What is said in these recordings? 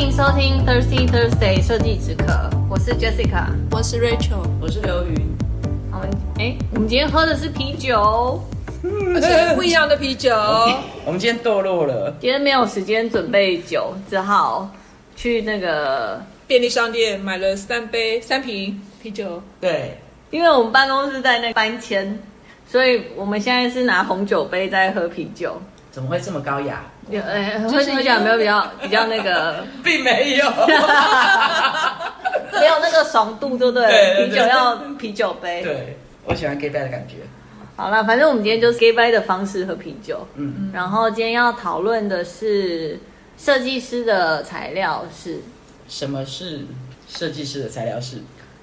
迎收听 Thirsty Thursday 设计止渴，我是 Jessica，我是 Rachel，我是刘云。我们哎，我们今天喝的是啤酒，而且不一样的啤酒。我们今天堕落了，今天没有时间准备酒，只好去那个便利商店买了三杯三瓶啤酒。对，因为我们办公室在那搬迁，所以我们现在是拿红酒杯在喝啤酒。怎么会这么高雅？有哎，喝喝起来有没有比较比较那个？并没有，没有那个爽度，对不对？啤酒要啤酒杯。对，我喜欢 gay bye 的感觉。好了，反正我们今天就是 gay bye 的方式喝啤酒。嗯，然后今天要讨论的是设计师的材料是。什么是设计师的材料是？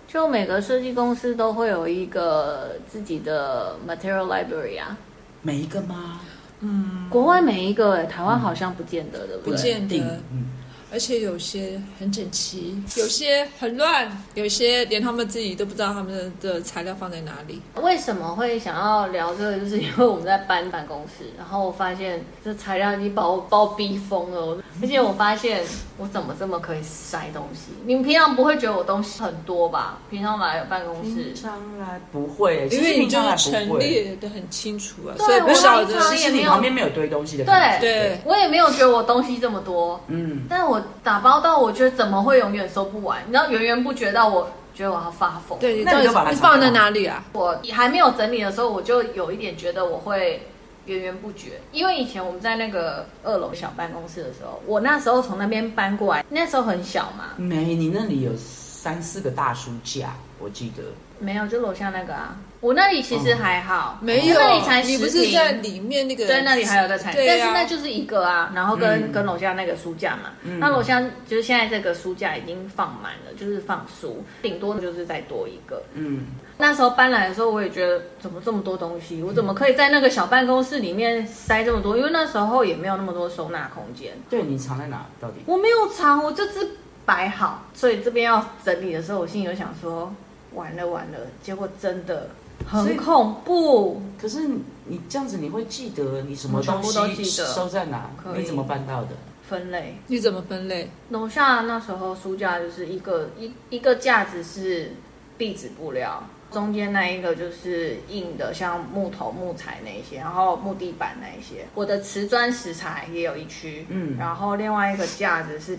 就每个设计公司都会有一个自己的 material library 啊。每一个吗？嗯，国外每一个，诶，台湾好像不见得，的不对？不见得。嗯，而且有些很整齐，有些很乱，有些连他们自己都不知道他们的材料放在哪里。为什么会想要聊这个？就是因为我们在搬办公室，然后我发现这材料已经把我把我逼疯了，而且我发现我怎么这么可以塞东西？你们平常不会觉得我东西很多吧？平常来办公室，平常来不会，因为你就陈列的很清楚啊，对所以不晓得。我其实你旁边没有堆东西的。对，对我也没有觉得我东西这么多。嗯，但我打包到，我觉得怎么会永远收不完？你知道源源不绝到我觉得我要发疯。对，那你就把它放在哪里啊？我还没有整理的时候，我就有一点觉得我会源源不绝，因为以前我们在那个二楼小办公室的时候，我那时候从那边搬过来，那时候很小嘛。没，你那里有三四个大书架，我记得。没有，就楼下那个啊。我那里其实还好，没有，那里才十你不是在里面那个？对，那里还有个餐，对但是那就是一个啊。然后跟、嗯、跟楼下那个书架嘛，嗯、那楼下就是现在这个书架已经放满了，就是放书，顶多就是再多一个。嗯，那时候搬来的时候，我也觉得怎么这么多东西，我怎么可以在那个小办公室里面塞这么多？因为那时候也没有那么多收纳空间。对，你藏在哪？到底？我没有藏，我这只摆好，所以这边要整理的时候，我心里就想说，完了完了，结果真的。很恐怖，可是你这样子，你会记得你什么东西收在哪？你怎么办到的？分类？你怎么分类？楼下那时候书架就是一个一一个架子是壁纸布料，中间那一个就是硬的，像木头、木材那一些，然后木地板那一些。我的瓷砖石材也有一区，嗯，然后另外一个架子是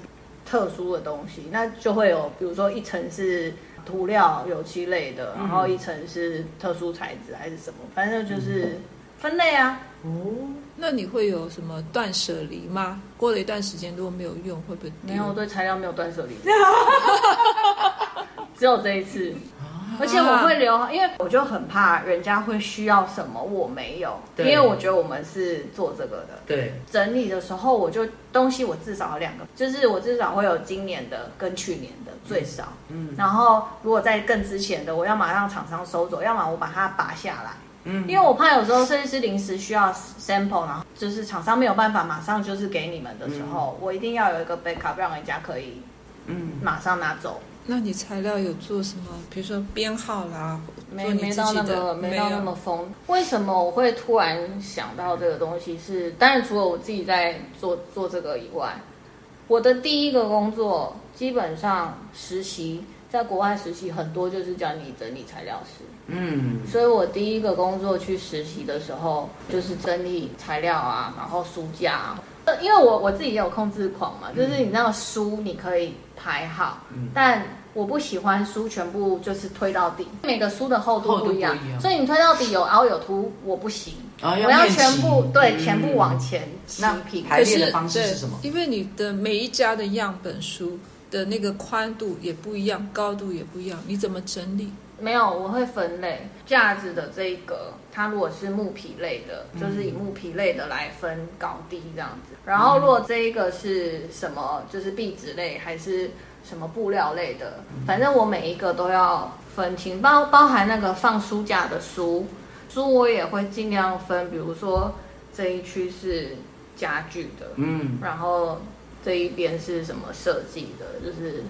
特殊的东西，那就会有，比如说一层是。涂料、油漆类的，然后一层是特殊材质还是什么，反正就是分类啊。哦，那你会有什么断舍离吗？过了一段时间如果没有用，会不会？没有，我对材料没有断舍离，只有这一次。而且我会留，因为我就很怕人家会需要什么我没有，因为我觉得我们是做这个的。对，整理的时候我就东西我至少有两个，就是我至少会有今年的跟去年的最少。嗯，然后如果在更之前的，我要马上厂商收走，要么我把它拔下来。嗯，因为我怕有时候设计师临时需要 sample，然后就是厂商没有办法马上就是给你们的时候，我一定要有一个 backup，让人家可以嗯马上拿走。那你材料有做什么？比如说编号啦，没没到那个没到那么疯。为什么我会突然想到这个东西是？是当然除了我自己在做做这个以外，我的第一个工作基本上实习在国外实习很多就是叫你整理材料师。嗯，所以我第一个工作去实习的时候就是整理材料啊，然后书架啊。因为我我自己也有控制狂嘛，就是你那个书你可以排好，嗯、但我不喜欢书全部就是推到底，每个书的厚度不一样，一样所以你推到底有凹有凸，我不行，哦、我要全部对、嗯、全部往前齐平。排列的方式是什么？因为你的每一家的样本书的那个宽度也不一样，高度也不一样，你怎么整理？没有，我会分类架子的这一个，它如果是木皮类的，就是以木皮类的来分高低这样子。然后如果这一个是什么，就是壁纸类还是什么布料类的，反正我每一个都要分清，包包含那个放书架的书，书我也会尽量分，比如说这一区是家具的，嗯，然后这一边是什么设计的，就是。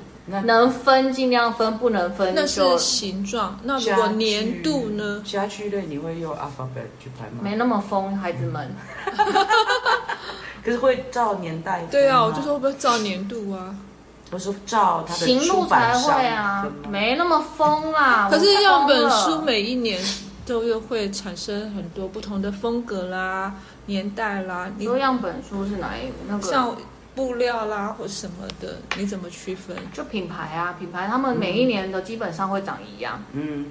能分尽量分，不能分就那是形状。那如果年度呢？家具类你会用 alphabet 去排吗？没那么疯，孩子们。可是会照年代。对啊，我就说会不会照年度啊？我是照它的型录才会啊，没那么疯啦。可是样本书每一年都又会产生很多不同的风格啦、年代啦。你说样本书是哪一那个？像布料啦或什么的，你怎么区分？就品牌啊，品牌他们每一年的基本上会长一样。嗯。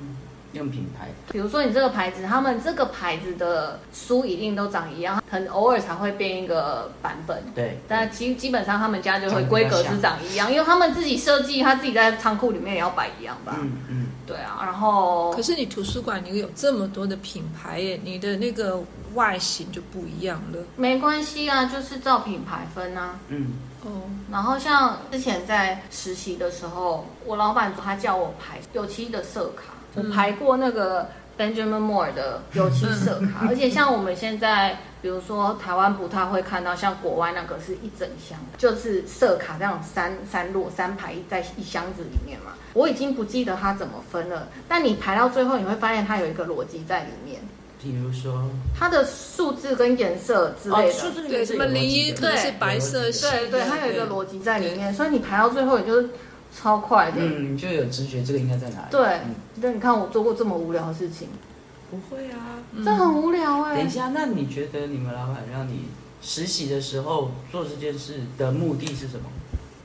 用品牌，比如说你这个牌子，他们这个牌子的书一定都长一样，很偶尔才会变一个版本。对，但基基本上他们家就会规格是长一样，因为他们自己设计，他自己在仓库里面也要摆一样吧。嗯嗯，对啊。然后，可是你图书馆你有这么多的品牌耶，你的那个外形就不一样了。没关系啊，就是照品牌分啊。嗯哦。然后像之前在实习的时候，我老板他叫我排有漆的色卡。我排过那个 Benjamin Moore 的油漆色卡，而且像我们现在，比如说台湾不太会看到，像国外那个是一整箱，就是色卡这样三三摞三排在一箱子里面嘛。我已经不记得它怎么分了，但你排到最后，你会发现它有一个逻辑在里面。比如说，它的数字跟颜色之类的，数字对什么零一可能是白色系，对对，它有一个逻辑在里面，所以你排到最后，你就是。超快的，嗯，你就有直觉，这个应该在哪里？对，但你看我做过这么无聊的事情，不会啊，这很无聊哎。等一下，那你觉得你们老板让你实习的时候做这件事的目的是什么？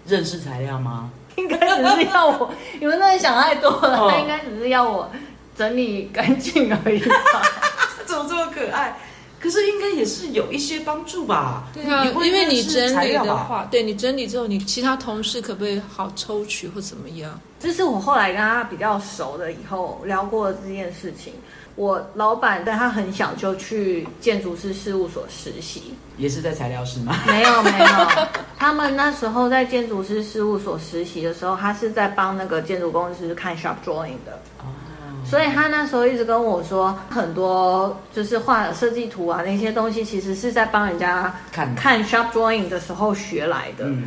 认识材料吗？应该只是要我，你们真的想太多了，他应该只是要我整理干净而已吧？怎么这么可爱？可是应该也是有一些帮助吧？对啊，因为你整理的话，对你整理之后，你其他同事可不可以好抽取或怎么样？这是我后来跟他比较熟了以后聊过这件事情。我老板在他很小就去建筑师事务所实习，也是在材料室吗？没有没有，他们那时候在建筑师事务所实习的时候，他是在帮那个建筑公司看 shop drawing 的。所以他那时候一直跟我说，很多就是画的设计图啊，那些东西其实是在帮人家看看 shop drawing 的时候学来的。嗯，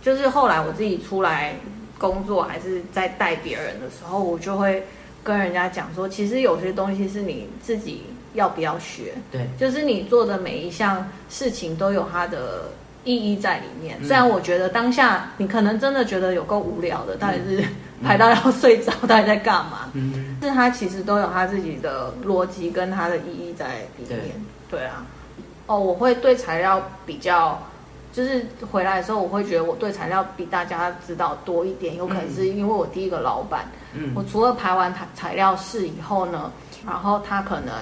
就是后来我自己出来工作，还是在带别人的时候，我就会跟人家讲说，其实有些东西是你自己要不要学。对，就是你做的每一项事情都有它的意义在里面。虽然我觉得当下你可能真的觉得有够无聊的，到底是。排到要睡着，到底在干嘛？嗯，是他其实都有他自己的逻辑跟他的意义在里面。对，对啊，哦，我会对材料比较，就是回来的时候，我会觉得我对材料比大家知道多一点。有可能是因为我第一个老板，嗯，我除了排完材材料室以后呢，然后他可能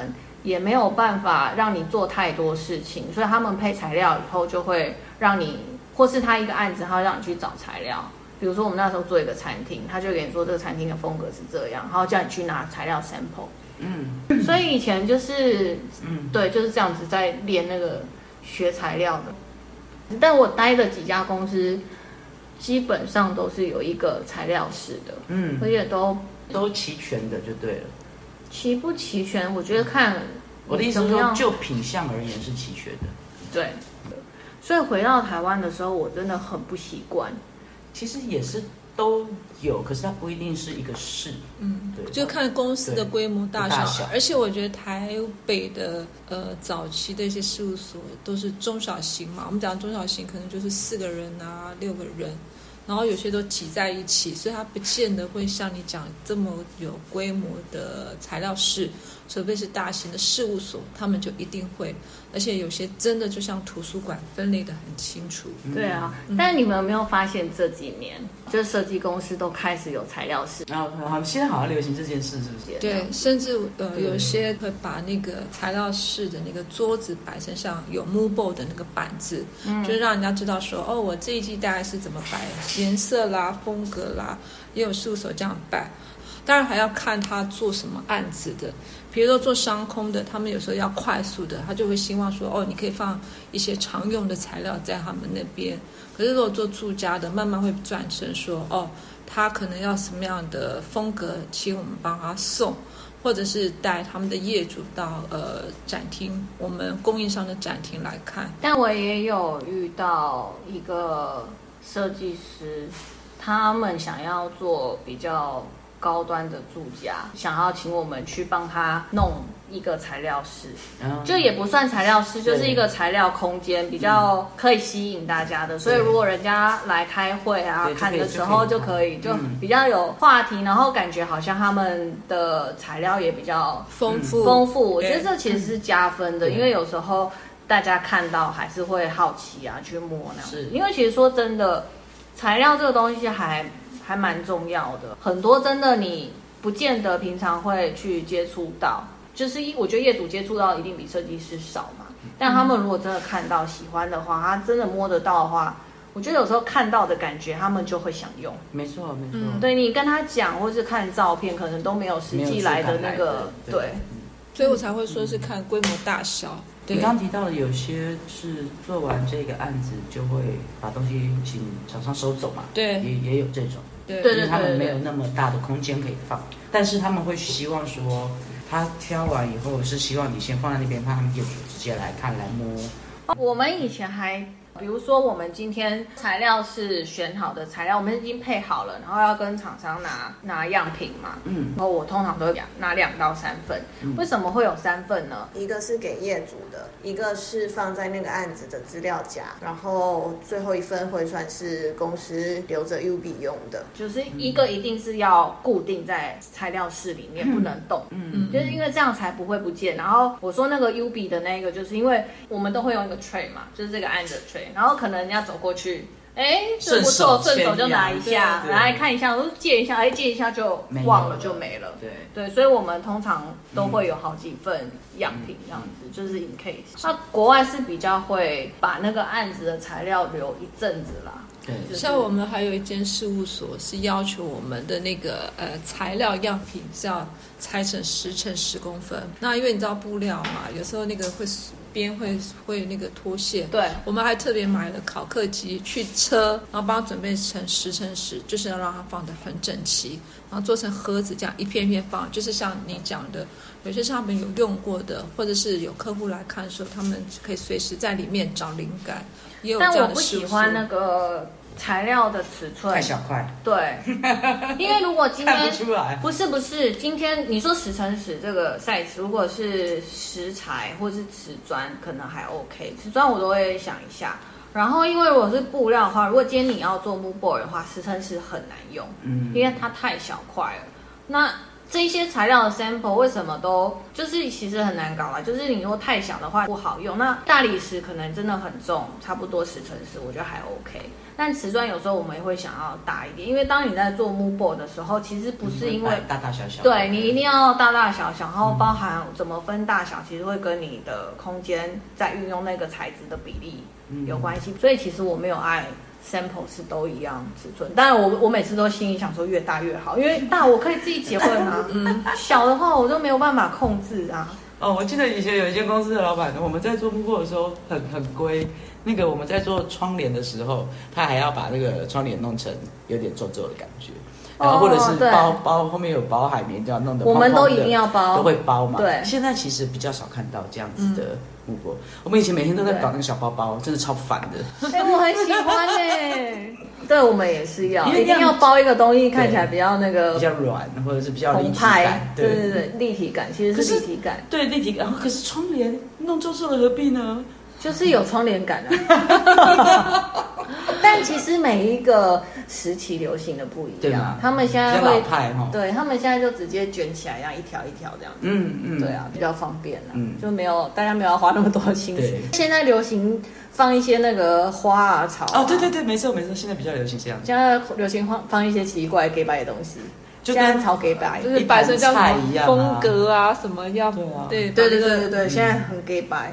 也没有办法让你做太多事情，所以他们配材料以后就会让你，或是他一个案子，他会让你去找材料。比如说，我们那时候做一个餐厅，他就给你说这个餐厅的风格是这样，然后叫你去拿材料 sample。嗯，所以以前就是，嗯，对，就是这样子在练那个学材料的。但我待的几家公司，基本上都是有一个材料室的，嗯，而且都都齐全的就对了。齐不齐全，我觉得看我的意思是说，就品相而言是齐全的。对，所以回到台湾的时候，我真的很不习惯。其实也是都有，可是它不一定是一个市，嗯，对，就看公司的规模大小。大小，而且我觉得台北的呃早期的一些事务所都是中小型嘛，我们讲中小型可能就是四个人啊，六个人。然后有些都挤在一起，所以它不见得会像你讲这么有规模的材料室，除非是大型的事务所，他们就一定会。而且有些真的就像图书馆分类的很清楚。对啊，嗯、但是你们有没有发现这几年，就设计公司都开始有材料室？然后他们现在好像流行这件事，是不是？对，甚至呃有些会把那个材料室的那个桌子摆成像有 movable 的那个板子，嗯、就是让人家知道说，哦，我这一季大概是怎么摆。颜色啦，风格啦，也有事务所这样摆。当然还要看他做什么案子的。比如说做商空的，他们有时候要快速的，他就会希望说，哦，你可以放一些常用的材料在他们那边。可是如果做住家的，慢慢会转成说，哦，他可能要什么样的风格，请我们帮他送，或者是带他们的业主到呃展厅，我们供应商的展厅来看。但我也有遇到一个。设计师他们想要做比较高端的住家，想要请我们去帮他弄一个材料室，嗯、就也不算材料室，就是一个材料空间，比较可以吸引大家的。嗯、所以如果人家来开会啊，看的时候就可以，就比较有话题，然后感觉好像他们的材料也比较丰富。丰富。我觉得这其实是加分的，因为有时候大家看到还是会好奇啊，去摸那样。是，因为其实说真的，材料这个东西还还蛮重要的，很多真的你不见得平常会去接触到。就是一，我觉得业主接触到一定比设计师少嘛。但他们如果真的看到喜欢的话，他真的摸得到的话，我觉得有时候看到的感觉，他们就会想用。没错，没错。嗯、对你跟他讲，或是看照片，可能都没有实际来的那个对。对，所以我才会说是看规模大小。对你刚刚提到的有些是做完这个案子就会把东西请厂商收走嘛？对，也也有这种。对，因为他们没有那么大的空间可以放，但是他们会希望说。他挑完以后是希望你先放在那边，怕他们业主直接来看来摸。我们以前还。比如说，我们今天材料是选好的材料，我们已经配好了，然后要跟厂商拿拿样品嘛。嗯。然后我通常都拿两到三份。嗯。为什么会有三份呢？一个是给业主的，一个是放在那个案子的资料夹，然后最后一份会算是公司留着 UB 用的。就是一个一定是要固定在材料室里面，嗯、不能动。嗯嗯。就是因为这样才不会不见。然后我说那个 UB 的那个，就是因为我们都会用一个 tray 嘛，就是这个案子的 tray。然后可能人家走过去，哎，这不错，顺手就拿一下，来看一下，我借一下，哎，借一下就忘了，就没了。对对，所以我们通常都会有好几份样品，这样子就是 in case。那国外是比较会把那个案子的材料留一阵子啦。对，像我们还有一间事务所是要求我们的那个呃材料样品是要拆成十乘十公分。那因为你知道布料嘛，有时候那个会。边会会那个脱线，对，我们还特别买了考克机去车，然后帮他准备成十乘十，就是要让它放得很整齐，然后做成盒子这样一片一片放，就是像你讲的，有些上面有用过的，或者是有客户来看的时候，他们可以随时在里面找灵感。也有这样的但我不喜欢那个。材料的尺寸太小块，对，因为如果今天不，不是不是，今天你说十乘十这个 size，如果是石材或是瓷砖，可能还 OK，瓷砖我都会想一下。然后因为我是布料的话，如果今天你要做 mood board 的话，十乘十很难用，嗯，因为它太小块了。那这些材料的 sample 为什么都就是其实很难搞啊？就是你如果太小的话不好用。那大理石可能真的很重，差不多十乘十，我觉得还 OK。但瓷砖有时候我们也会想要大一点，因为当你在做 mood board 的时候，其实不是因为大大小小，对，你一定要大大小小，然后包含怎么分大小，其实会跟你的空间在运用那个材质的比例有关系。所以其实我没有爱。sample 是都一样尺寸，当然我我每次都心里想说越大越好，因为大我可以自己结婚啊，嗯，小的话我都没有办法控制啊。哦，我记得以前有一间公司的老板，我们在做木货的时候很很龟，那个我们在做窗帘的时候，他还要把那个窗帘弄成有点皱皱的感觉，然后或者是包、哦、包后面有包海绵，就要弄得泡泡的，我们都一定要包，都会包嘛。对，现在其实比较少看到这样子的。嗯我们以前每天都在搞那个小包包，真的超烦的。哎、欸，我很喜欢哎。对，我们也是要，一定要包一个东西，看起来比较那个，比较软，或者是比较立体感。对对对，立体感其实是立体感。对立体感，可是窗帘弄皱皱的何必呢？就是有窗帘感啊。但其实每一个时期流行的不一样，他们现在会，对他们现在就直接卷起来，一样一条一条这样子。嗯嗯，对啊，比较方便了，嗯，就没有大家没有要花那么多心思。现在流行放一些那个花啊草啊。哦，对对对，没错没错，现在比较流行这样。现在流行放放一些奇怪给摆的东西，就跟草给摆，就是摆成叫什么风格啊什么要，对对对对对对，现在很给摆。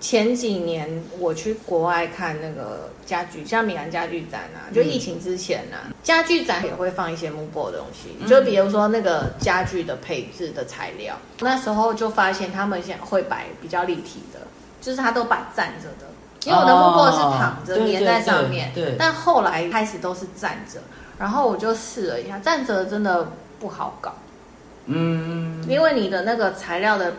前几年我去国外看那个家具，像米兰家具展啊，就疫情之前啊，嗯、家具展也会放一些 mood board 的东西，嗯、就比如说那个家具的配置的材料，那时候就发现他们现在会摆比较立体的，就是他都摆站着的，因为我的 mood board 是躺着粘在上面，对，但后来开始都是站着，然后我就试了一下，站着真的不好搞，嗯，因为你的那个材料的。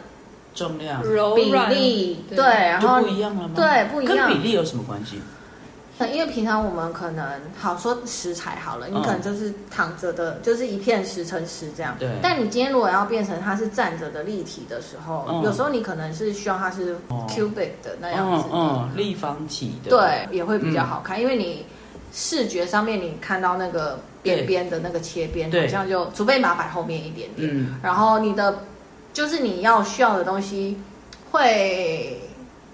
重量、比例对，然后不一样了吗？对，不一样。跟比例有什么关系？因为平常我们可能好说食材好了，你可能就是躺着的，嗯、就是一片十乘十这样。对。但你今天如果要变成它是站着的立体的时候，嗯、有时候你可能是需要它是 cubic 的那样子的，嗯，嗯，立方体的，对，也会比较好看，嗯、因为你视觉上面你看到那个边边的那个切边，好像就除非你把它摆后面一点点，嗯，然后你的就是你要需要的东西会。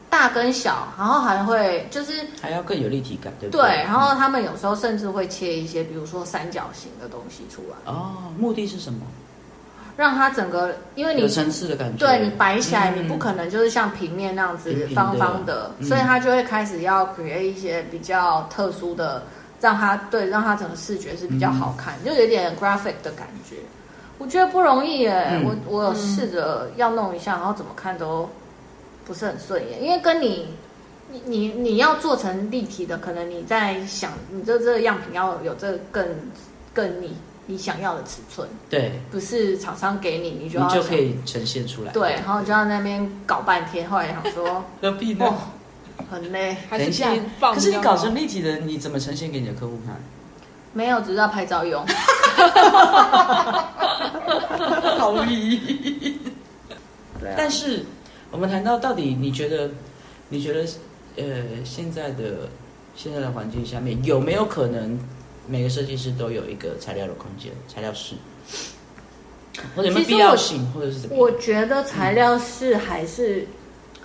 大跟小，然后还会就是还要更有立体感，对不对？对，然后他们有时候甚至会切一些，比如说三角形的东西出来。哦，目的是什么？让它整个，因为你有层次的感觉。对，你摆起来，嗯、你不可能就是像平面那样子方方的，平平的，所以它就会开始要 create 一些比较特殊的，让它对，让它整个视觉是比较好看，嗯、就有点 graphic 的感觉。我觉得不容易耶，嗯、我我有试着要弄一下，然后怎么看都。不是很顺眼，因为跟你，你你你要做成立体的，可能你在想，你这这个样品要有这个更更你你想要的尺寸，对，不是厂商给你，你就要你就可以呈现出来，对，然后就在那边搞半天，后来想说 何必呢？哦，很累。还是这样，可是你搞成立体的，你怎么呈现给你的客户看？没有，只是要拍照用。好意。对啊，但是。我们谈到到底，你觉得，你觉得，呃，现在的现在的环境下面有没有可能每个设计师都有一个材料的空间，材料室，或者有没有必要性，或者是怎么样？我觉得材料室还是，嗯、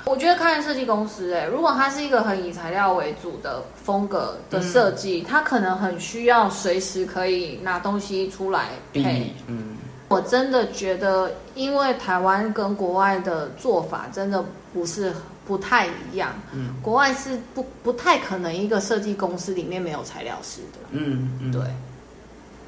我觉得看设计公司，哎，如果它是一个很以材料为主的风格的设计，嗯、它可能很需要随时可以拿东西出来配，嗯。我真的觉得，因为台湾跟国外的做法真的不是不太一样。嗯，国外是不不太可能一个设计公司里面没有材料师的。嗯嗯，对。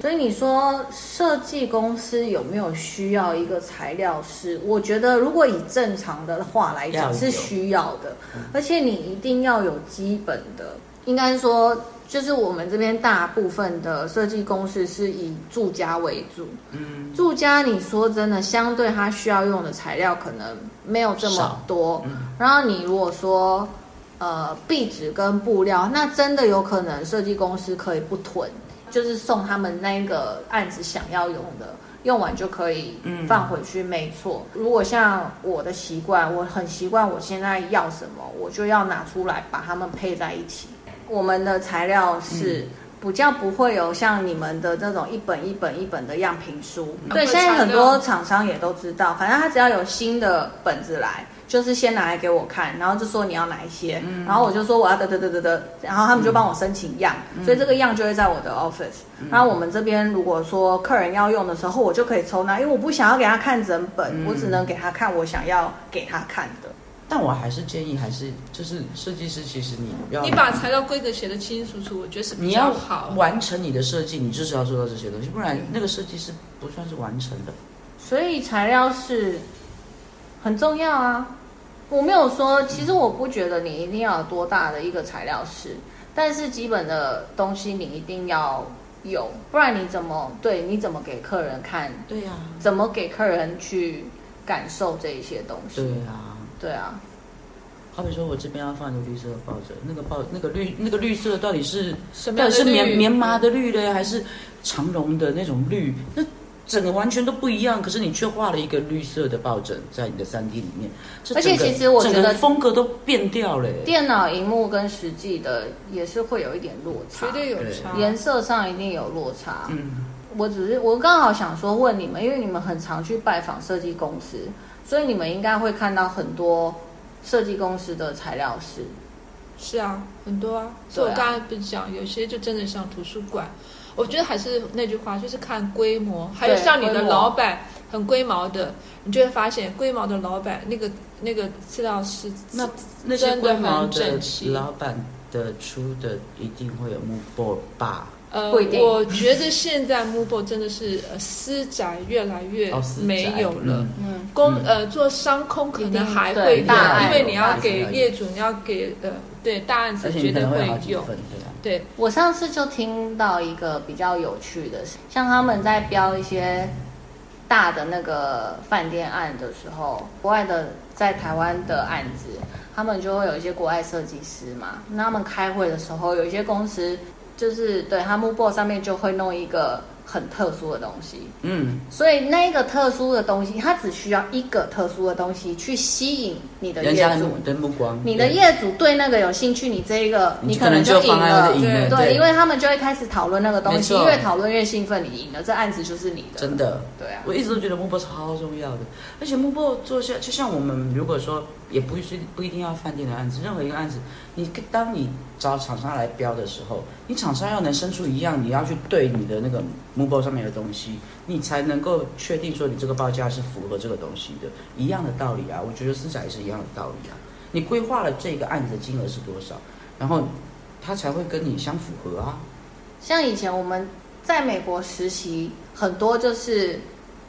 所以你说设计公司有没有需要一个材料师？我觉得如果以正常的话来讲是需要的，而且你一定要有基本的，应该说。就是我们这边大部分的设计公司是以住家为主，嗯，住家你说真的，相对它需要用的材料可能没有这么多，嗯，然后你如果说呃壁纸跟布料，那真的有可能设计公司可以不囤，就是送他们那个案子想要用的，用完就可以放回去，没错。如果像我的习惯，我很习惯我现在要什么，我就要拿出来把它们配在一起。我们的材料是比较不会有像你们的那种一本一本一本的样品书。嗯、对，现在很多厂商也都知道，反正他只要有新的本子来，就是先拿来给我看，然后就说你要哪一些，嗯、然后我就说我要得得得得得，然后他们就帮我申请样，嗯、所以这个样就会在我的 office。嗯、然后我们这边如果说客人要用的时候，我就可以抽那，因为我不想要给他看整本，嗯、我只能给他看我想要给他看的。但我还是建议，还是就是设计师，其实你要你把材料规格写得清清楚楚，我觉得是比较好。你要完成你的设计，你就是要做到这些东西，不然那个设计是不算是完成的。所以材料是很重要啊！我没有说，其实我不觉得你一定要有多大的一个材料室，但是基本的东西你一定要有，不然你怎么对？你怎么给客人看？对呀，怎么给客人去感受这一些东西？对啊。对啊，好比说，我这边要放一个绿色的抱枕，那个抱那个绿那个绿色到底是什么到底是棉棉麻的绿的，还是长绒的那种绿？那整个完全都不一样。可是你却画了一个绿色的抱枕在你的三 D 里面，而且其实我觉得风格都变掉了。电脑荧幕跟实际的也是会有一点落差，绝对有差，颜色上一定有落差。嗯，我只是我刚好想说问你们，因为你们很常去拜访设计公司。所以你们应该会看到很多设计公司的材料室，是啊，很多啊。所以我刚才不是讲，有些就真的像图书馆。我觉得还是那句话，就是看规模。还有像你的老板很龟毛的，你就会发现龟毛的老板那个那个资料是那那些龟毛的老板的出的一定会有木波吧。呃，我觉得现在 Moodboard 真的是呃私宅越来越没有了。嗯，工呃做商空可能还会有，因为你要给业主，你要给呃对大案子绝对会有。对，我上次就听到一个比较有趣的，像他们在标一些大的那个饭店案的时候，国外的在台湾的案子，他们就会有一些国外设计师嘛，那他们开会的时候，有一些公司就是对他 mood board 上面就会弄一个。很特殊的东西，嗯，所以那个特殊的东西，它只需要一个特殊的东西去吸引你的业主的目光。你的业主对那个有兴趣，你这一个你可能就赢了。对对，因为他们就会开始讨论那个东西，越讨论越兴奋，你赢了，这案子就是你的。真的，对啊，我一直都觉得 mood board 超重要的，而且 mood board 做下，就像我们如果说。也不是不一定要饭店的案子，任何一个案子，你当你找厂商来标的时候，你厂商要能生出一样，你要去对你的那个 mood board 上面的东西，你才能够确定说你这个报价是符合这个东西的。一样的道理啊，我觉得私宅也是一样的道理啊。你规划了这个案子的金额是多少，然后它才会跟你相符合啊。像以前我们在美国实习，很多就是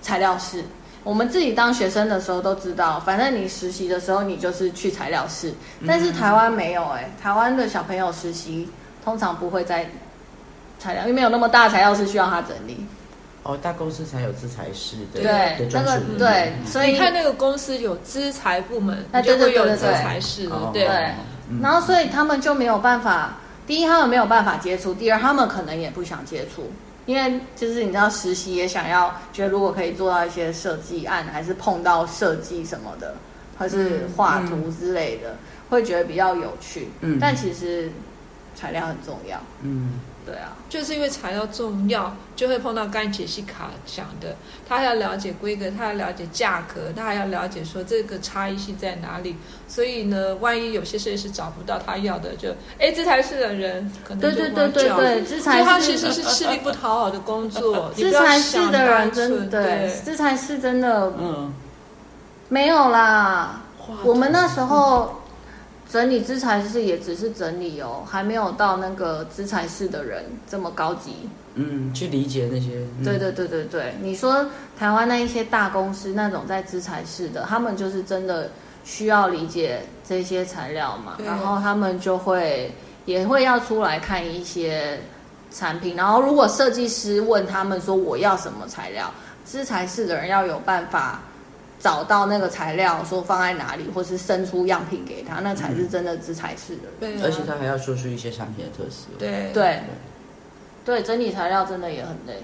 材料室。我们自己当学生的时候都知道，反正你实习的时候你就是去材料室，但是台湾没有哎、欸，台湾的小朋友实习通常不会在材料，因为没有那么大材料室需要他整理。哦，大公司才有资材室的，对，那个对，所以你看那个公司有资材部门，那就会有资材室，对。然后所以他们就没有办法，第一他们没有办法接触，第二他们可能也不想接触。因为就是你知道实习也想要，觉得如果可以做到一些设计案，还是碰到设计什么的，或是画图之类的，嗯嗯、会觉得比较有趣。嗯，但其实材料很重要。嗯。对啊，就是因为材料重要，就会碰到刚才杰西卡讲的，他还要了解规格，他要了解价格，他还要了解说这个差异性在哪里。所以呢，万一有些设计师找不到他要的，就哎，这才是的人可能就对对对对对，这才是他其实是吃力不讨好的工作。这才是的人真的对，这才是真的嗯，没有啦，我们那时候。整理资材室也只是整理哦，还没有到那个资材室的人这么高级。嗯，去理解那些。嗯、对对对对对，你说台湾那一些大公司那种在资材室的，他们就是真的需要理解这些材料嘛，然后他们就会也会要出来看一些产品，然后如果设计师问他们说我要什么材料，资材室的人要有办法。找到那个材料，说放在哪里，或是生出样品给他，那才是真的知材室的人。对、嗯，而且他还要说出一些产品的特色。对对对，整理材料真的也很累。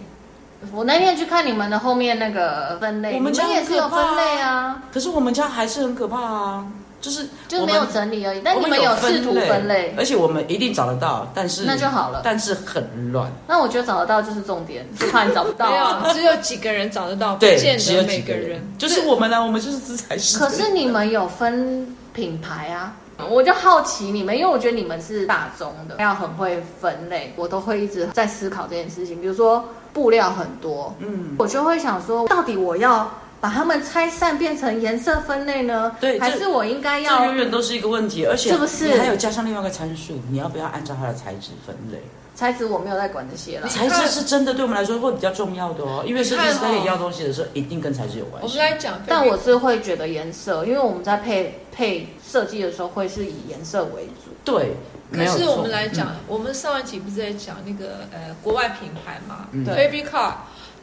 我那天去看你们的后面那个分类，我们家也是有分类啊。可是我们家还是很可怕啊。就是就是没有整理而已，但你们有试图分类，而且我们一定找得到，但是那就好了，但是很乱。那我觉得找得到就是重点，就怕你找不到啊。只有几个人找得到，对，不见得每个人。就是我们呢，我们就是资材室。可是你们有分品牌啊？我就好奇你们，因为我觉得你们是大宗的，要很会分类，我都会一直在思考这件事情。比如说布料很多，嗯，我就会想说，到底我要。把它们拆散变成颜色分类呢？对，还是我应该要？这永远都是一个问题，而且是不是？你还有加上另外一个参数，你要不要按照它的材质分类？材质我没有在管这些了。材质是真的对我们来说会比较重要的哦，因为设计师在给你要东西的时候，一定跟材质有关系。我们来讲，但我是会觉得颜色，因为我们在配配设计的时候会是以颜色为主。对，可是我们来讲，我们上一集不是在讲那个呃国外品牌嘛？对，Fabric。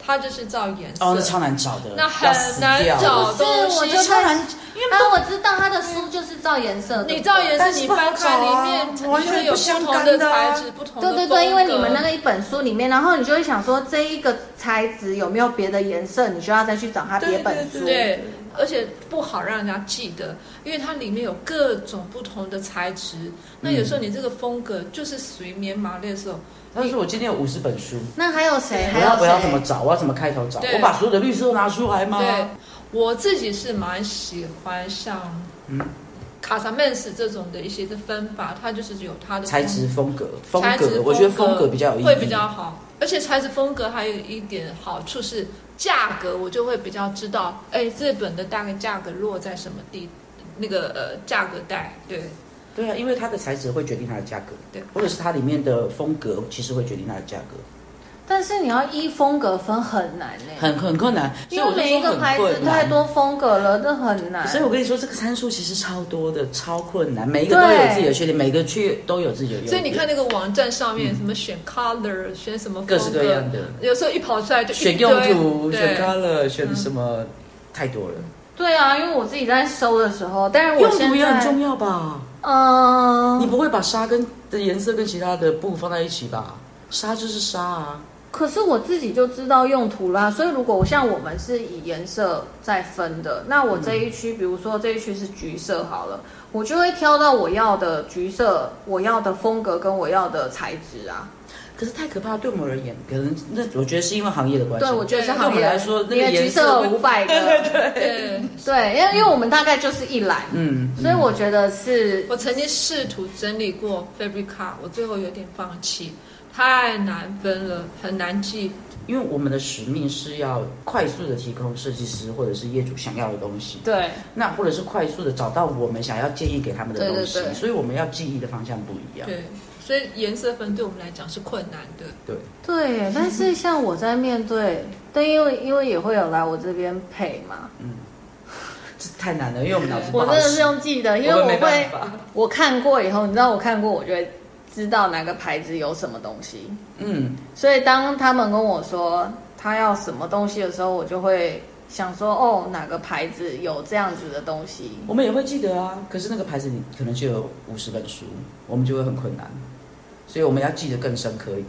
它就是照颜色，哦，那超难找的，那很难找东西，我就超难，因为我知道它的书就是照颜色，你照颜色，你翻开里面完全有不同的材质，不同的。对对对，因为你们那个一本书里面，然后你就会想说这一个材质有没有别的颜色，你就要再去找它别本书。对，而且不好让人家记得，因为它里面有各种不同的材质，那有时候你这个风格就是属于棉麻的时候。但是我今天有五十本书，那还有谁？我要我要怎么找？我要怎么开头找？我把所有的绿色都拿出来吗？对，我自己是蛮喜欢像嗯卡萨曼斯这种的一些的分法，它就是有它的材质风格，风格我觉得风格比较有意义，会比较好。而且材质风格还有一点好处是价格，我就会比较知道，哎，这本的大概价格落在什么地，那个呃价格带对。对啊，因为它的材质会决定它的价格，对，或者是它里面的风格，其实会决定它的价格。但是你要依风格分很难呢，很很困难，因为每一个牌子太多风格了，这很难。所以我跟你说，这个参数其实超多的，超困难，每一个都有自己的缺点，每个区都有自己的优点。所以你看那个网站上面，什么选 color，选什么各式各样的，有时候一跑出来就选用途，选 color，选什么，太多了。对啊，因为我自己在收的时候，但是用途也很重要吧？嗯，你不会把纱跟的颜色跟其他的布放在一起吧？纱就是纱啊。可是我自己就知道用途啦，所以如果像我们是以颜色在分的，那我这一区，嗯、比如说这一区是橘色好了，我就会挑到我要的橘色，我要的风格跟我要的材质啊。可是太可怕，对我们而言，可能那我觉得是因为行业的关系。对，我觉得是行业来说，那个颜色五百个，对对对对，因为因为我们大概就是一栏，嗯，所以我觉得是。我曾经试图整理过 Fabrica，我最后有点放弃，太难分了，很难记。因为我们的使命是要快速的提供设计师或者是业主想要的东西，对，那或者是快速的找到我们想要建议给他们的东西，对对对，所以我们要记忆的方向不一样，对。所以颜色分对我们来讲是困难的。对对，但是像我在面对，但因为因为也会有来我这边配嘛，嗯，这太难了，因为我们脑子我真的是用记的，因为我会我，我看过以后，你知道我看过，我就会知道哪个牌子有什么东西。嗯，所以当他们跟我说他要什么东西的时候，我就会想说，哦，哪个牌子有这样子的东西？我们也会记得啊，可是那个牌子你可能就有五十本书，我们就会很困难。所以我们要记得更深刻一点，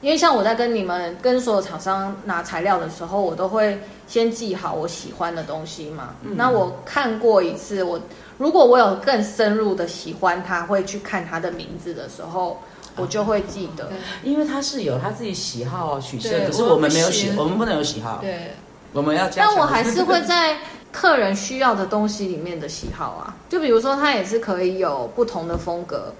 因为像我在跟你们跟所有厂商拿材料的时候，我都会先记好我喜欢的东西嘛。嗯、那我看过一次，我如果我有更深入的喜欢他，会去看他的名字的时候，我就会记得，嗯、因为他是有他自己喜好取胜，可是我们没有喜，我们不能有喜好。对，我们要加。但我还是会在客人需要的东西里面的喜好啊，就比如说他也是可以有不同的风格。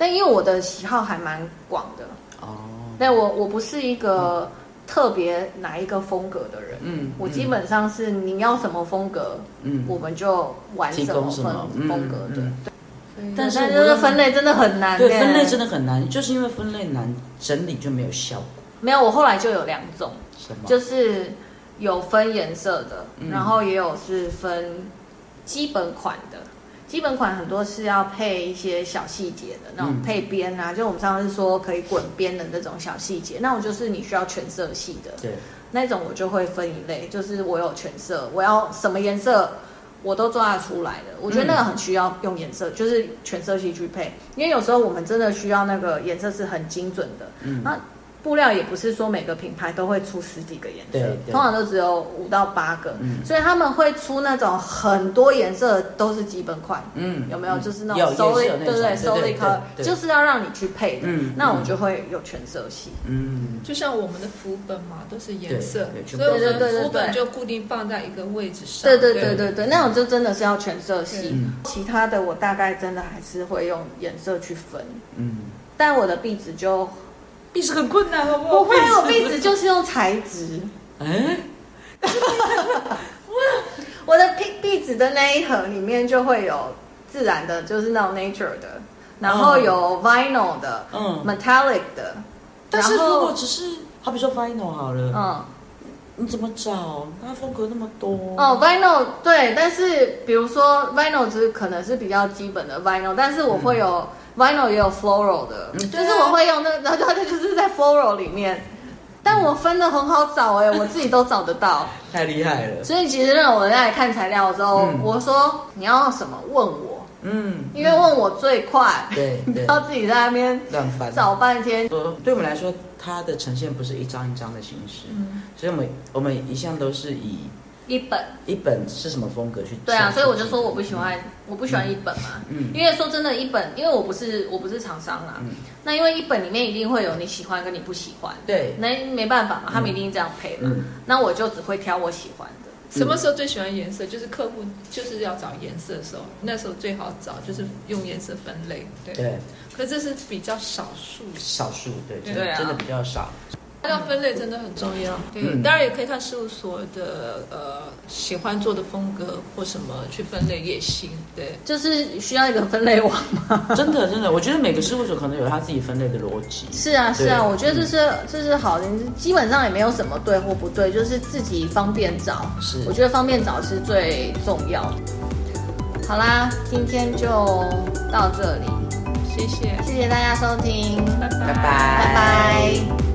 但因为我的喜好还蛮广的。哦，但我我不是一个特别哪一个风格的人，嗯，我基本上是你要什么风格，嗯，我们就玩什么风风格的，对。但是这个分类真的很难，对，分类真的很难，就是因为分类难，整理就没有效果。没有，我后来就有两种，什么？就是有分颜色的，然后也有是分基本款的。基本款很多是要配一些小细节的那种配边啊，嗯、就我们上次说可以滚边的那种小细节，那我就是你需要全色系的。对，那种我就会分一类，就是我有全色，我要什么颜色我都抓得出来的。我觉得那个很需要用颜色，嗯、就是全色系去配，因为有时候我们真的需要那个颜色是很精准的。嗯，那。布料也不是说每个品牌都会出十几个颜色，通常都只有五到八个，嗯、所以他们会出那种很多颜色都是基本款，嗯，有没有？就是那种 solid，对不对？solid color 就是要让你去配的，嗯、那我就会有全色系，嗯，就像我们的副本嘛，都是颜色，所以我们的副本就固定放在一个位置上，对对对。对对，那种就真的是要全色系，嗯、其他的我大概真的还是会用颜色去分，嗯，但我的壁纸就。壁纸很困难，好不好？我会有壁纸，就是用材质。哎，我的壁壁纸的那一盒里面就会有自然的，就是那种 nature 的，然后有 vinyl 的，嗯，metallic 的。但是如果只是，好比说 vinyl 好了，嗯，你怎么找？它风格那么多。哦，vinyl 对，但是比如说 vinyl 只可能是比较基本的 vinyl，但是我会有。Vinyl 也有 floral 的，嗯、就是我会用那个，然后它就是在 floral 里面，但我分的很好找哎、欸，我自己都找得到，太厉害了。所以其实让我在看材料的时候，嗯、我说你要什么问我，嗯，因为问我最快，对，对，不要自己在那边乱翻找半天。说对我们来说，它的呈现不是一张一张的形式，嗯、所以我们我们一向都是以。一本一本是什么风格去？对啊，所以我就说我不喜欢，嗯、我不喜欢一本嘛。嗯，因为说真的，一本，因为我不是我不是厂商啦。嗯。那因为一本里面一定会有你喜欢跟你不喜欢。对。那没办法嘛，他们一定这样配嘛。嗯。那我就只会挑我喜欢的。什么时候最喜欢颜色？就是客户就是要找颜色的时候，那时候最好找，就是用颜色分类。对。对。可是这是比较少数。少数，对对，真的比较少。要分类真的很重要，对，当然也可以看事务所的呃喜欢做的风格或什么去分类也行，对，就是需要一个分类网嘛。真的真的，我觉得每个事务所可能有他自己分类的逻辑。是啊是啊，我觉得这是这是好的，基本上也没有什么对或不对，就是自己方便找。是，我觉得方便找是最重要的。好啦，今天就到这里，谢谢谢谢大家收听，拜拜拜拜。